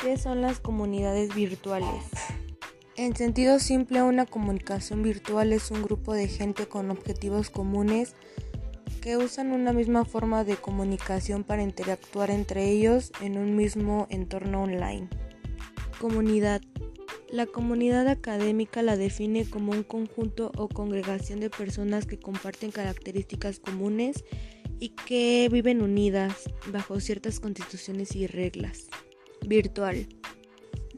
¿Qué son las comunidades virtuales? En sentido simple, una comunicación virtual es un grupo de gente con objetivos comunes que usan una misma forma de comunicación para interactuar entre ellos en un mismo entorno online. Comunidad. La comunidad académica la define como un conjunto o congregación de personas que comparten características comunes y que viven unidas bajo ciertas constituciones y reglas. Virtual.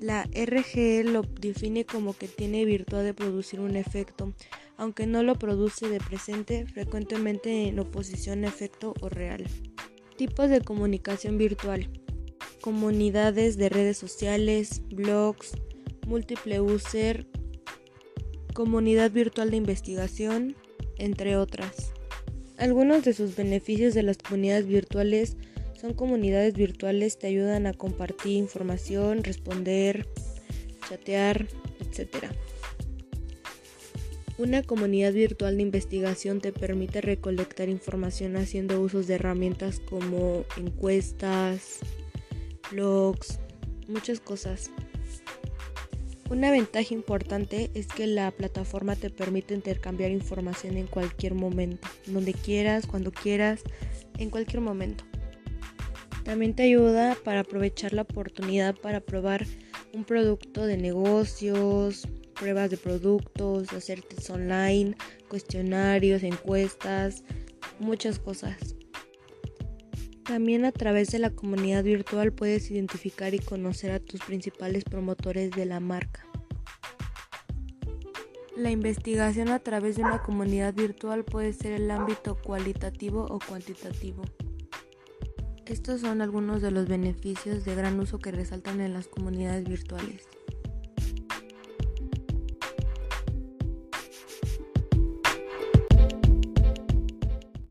La RGE lo define como que tiene virtud de producir un efecto, aunque no lo produce de presente, frecuentemente en oposición a efecto o real. Tipos de comunicación virtual. Comunidades de redes sociales, blogs, múltiple user, comunidad virtual de investigación, entre otras. Algunos de sus beneficios de las comunidades virtuales son comunidades virtuales, te ayudan a compartir información, responder, chatear, etc. Una comunidad virtual de investigación te permite recolectar información haciendo usos de herramientas como encuestas, blogs, muchas cosas. Una ventaja importante es que la plataforma te permite intercambiar información en cualquier momento, donde quieras, cuando quieras, en cualquier momento. También te ayuda para aprovechar la oportunidad para probar un producto de negocios, pruebas de productos, hacer tests online, cuestionarios, encuestas, muchas cosas. También a través de la comunidad virtual puedes identificar y conocer a tus principales promotores de la marca. La investigación a través de una comunidad virtual puede ser el ámbito cualitativo o cuantitativo. Estos son algunos de los beneficios de gran uso que resaltan en las comunidades virtuales.